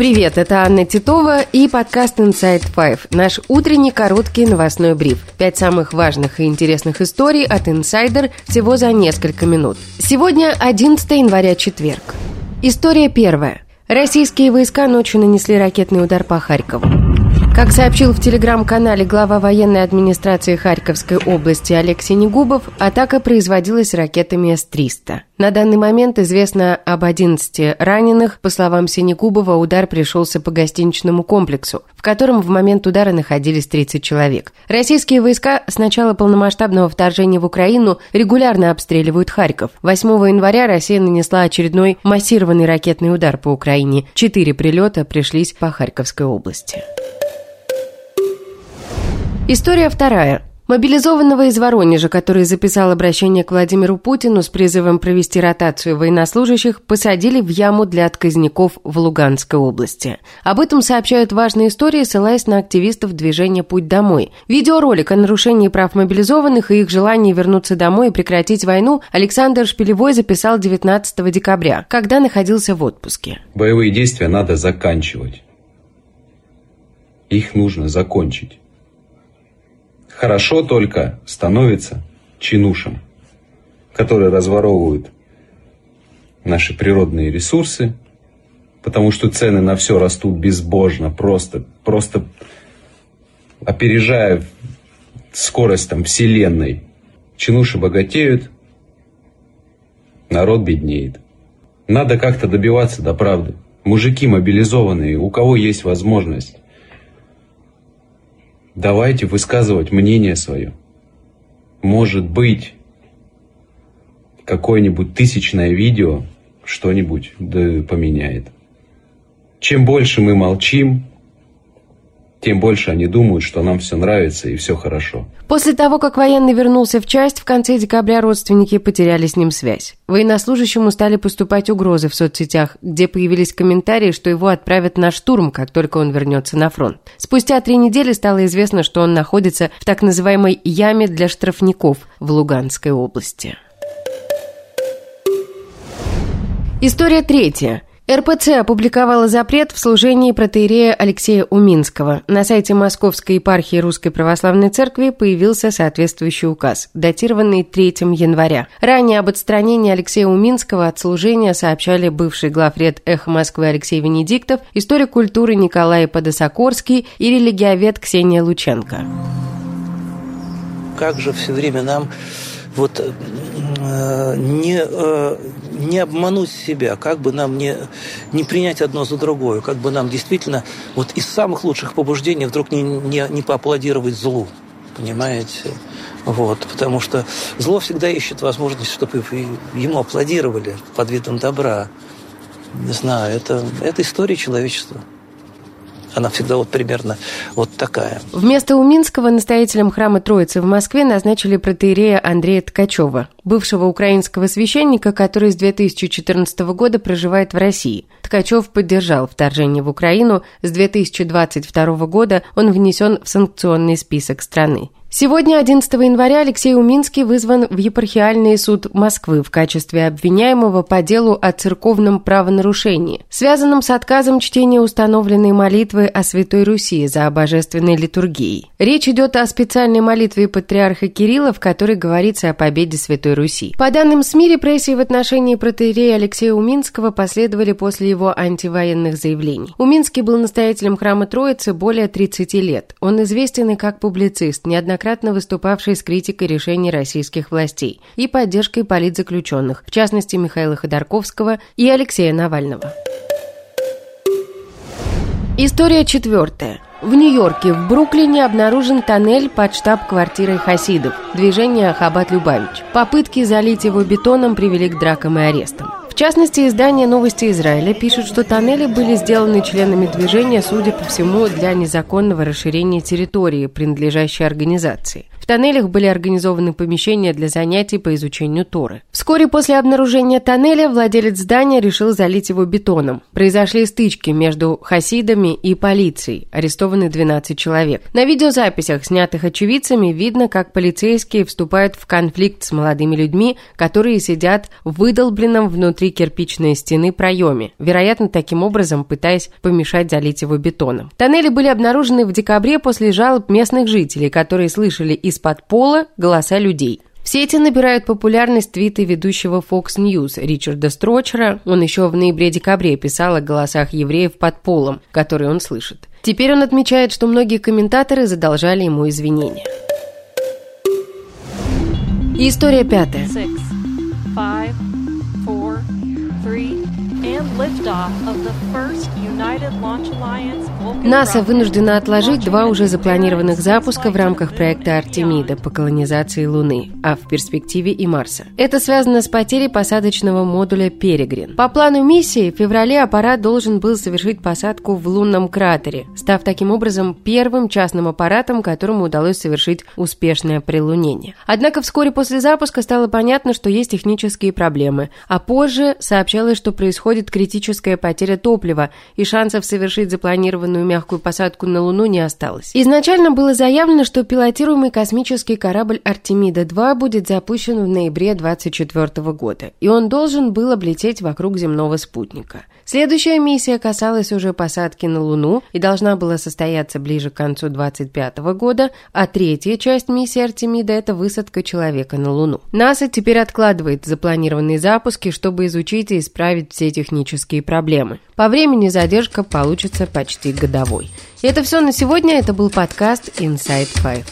Привет, это Анна Титова и подкаст Inside Five, наш утренний короткий новостной бриф. Пять самых важных и интересных историй от Insider всего за несколько минут. Сегодня 11 января, четверг. История первая. Российские войска ночью нанесли ракетный удар по Харькову. Как сообщил в телеграм-канале глава военной администрации Харьковской области Олег Синегубов, атака производилась ракетами С-300. На данный момент известно об 11 раненых. По словам Синегубова, удар пришелся по гостиничному комплексу, в котором в момент удара находились 30 человек. Российские войска с начала полномасштабного вторжения в Украину регулярно обстреливают Харьков. 8 января Россия нанесла очередной массированный ракетный удар по Украине. Четыре прилета пришлись по Харьковской области. История вторая. Мобилизованного из Воронежа, который записал обращение к Владимиру Путину с призывом провести ротацию военнослужащих, посадили в яму для отказников в Луганской области. Об этом сообщают важные истории, ссылаясь на активистов движения «Путь домой». Видеоролик о нарушении прав мобилизованных и их желании вернуться домой и прекратить войну Александр Шпилевой записал 19 декабря, когда находился в отпуске. Боевые действия надо заканчивать. Их нужно закончить. Хорошо только становится чинушам, которые разворовывают наши природные ресурсы, потому что цены на все растут безбожно, просто, просто опережая скорость там вселенной. Чинуши богатеют, народ беднеет. Надо как-то добиваться до правды. Мужики мобилизованные, у кого есть возможность, Давайте высказывать мнение свое. Может быть, какое-нибудь тысячное видео что-нибудь да поменяет. Чем больше мы молчим, тем больше они думают, что нам все нравится и все хорошо. После того, как военный вернулся в часть, в конце декабря родственники потеряли с ним связь. Военнослужащему стали поступать угрозы в соцсетях, где появились комментарии, что его отправят на штурм, как только он вернется на фронт. Спустя три недели стало известно, что он находится в так называемой яме для штрафников в Луганской области. История третья. РПЦ опубликовала запрет в служении протеерея Алексея Уминского. На сайте Московской епархии Русской Православной Церкви появился соответствующий указ, датированный 3 января. Ранее об отстранении Алексея Уминского от служения сообщали бывший главред «Эхо Москвы» Алексей Венедиктов, историк культуры Николай Подосокорский и религиовед Ксения Лученко. Как же все время нам вот э, не, э, не обмануть себя, как бы нам не, не принять одно за другое, как бы нам действительно вот из самых лучших побуждений вдруг не, не, не поаплодировать злу, понимаете? Вот, потому что зло всегда ищет возможность, чтобы ему аплодировали под видом добра. Не знаю, это, это история человечества. Она всегда вот примерно вот такая. Вместо Уминского настоятелем храма Троицы в Москве назначили протеерея Андрея Ткачева, бывшего украинского священника, который с 2014 года проживает в России. Ткачев поддержал вторжение в Украину. С 2022 года он внесен в санкционный список страны. Сегодня, 11 января, Алексей Уминский вызван в епархиальный суд Москвы в качестве обвиняемого по делу о церковном правонарушении, связанном с отказом чтения установленной молитвы о Святой Руси за божественной литургией. Речь идет о специальной молитве патриарха Кирилла, в которой говорится о победе Святой Руси. По данным СМИ, репрессии в отношении протеерея Алексея Уминского последовали после его антивоенных заявлений. Уминский был настоятелем храма Троицы более 30 лет. Он известен и как публицист, неоднократно неоднократно выступавший с критикой решений российских властей и поддержкой политзаключенных, в частности Михаила Ходорковского и Алексея Навального. История четвертая. В Нью-Йорке, в Бруклине обнаружен тоннель под штаб-квартирой хасидов. Движение Хабат Любавич. Попытки залить его бетоном привели к дракам и арестам. Частности, издание «Новости Израиля» пишут, что тоннели были сделаны членами движения, судя по всему, для незаконного расширения территории, принадлежащей организации. Тоннелях были организованы помещения для занятий по изучению Торы. Вскоре после обнаружения тоннеля владелец здания решил залить его бетоном. Произошли стычки между хасидами и полицией. Арестованы 12 человек. На видеозаписях, снятых очевидцами, видно, как полицейские вступают в конфликт с молодыми людьми, которые сидят в выдолбленном внутри кирпичной стены проеме, вероятно, таким образом пытаясь помешать залить его бетоном. Тоннели были обнаружены в декабре после жалоб местных жителей, которые слышали из-под пола голоса людей. В сети набирают популярность твиты ведущего Fox News Ричарда Строчера. Он еще в ноябре-декабре писал о голосах евреев под полом, которые он слышит. Теперь он отмечает, что многие комментаторы задолжали ему извинения. История пятая. Six, five, НАСА вынуждена отложить два уже запланированных запуска в рамках проекта Артемида по колонизации Луны, а в перспективе и Марса. Это связано с потерей посадочного модуля «Перегрин». По плану миссии в феврале аппарат должен был совершить посадку в лунном кратере, став таким образом первым частным аппаратом, которому удалось совершить успешное прилунение. Однако вскоре после запуска стало понятно, что есть технические проблемы, а позже сообщалось, что происходит происходит критическая потеря топлива, и шансов совершить запланированную мягкую посадку на Луну не осталось. Изначально было заявлено, что пилотируемый космический корабль «Артемида-2» будет запущен в ноябре 2024 года, и он должен был облететь вокруг земного спутника. Следующая миссия касалась уже посадки на Луну и должна была состояться ближе к концу 2025 года, а третья часть миссии Артемида – это высадка человека на Луну. НАСА теперь откладывает запланированные запуски, чтобы изучить и исправить все технические проблемы. По времени задержка получится почти годовой. И это все на сегодня. Это был подкаст Inside Five.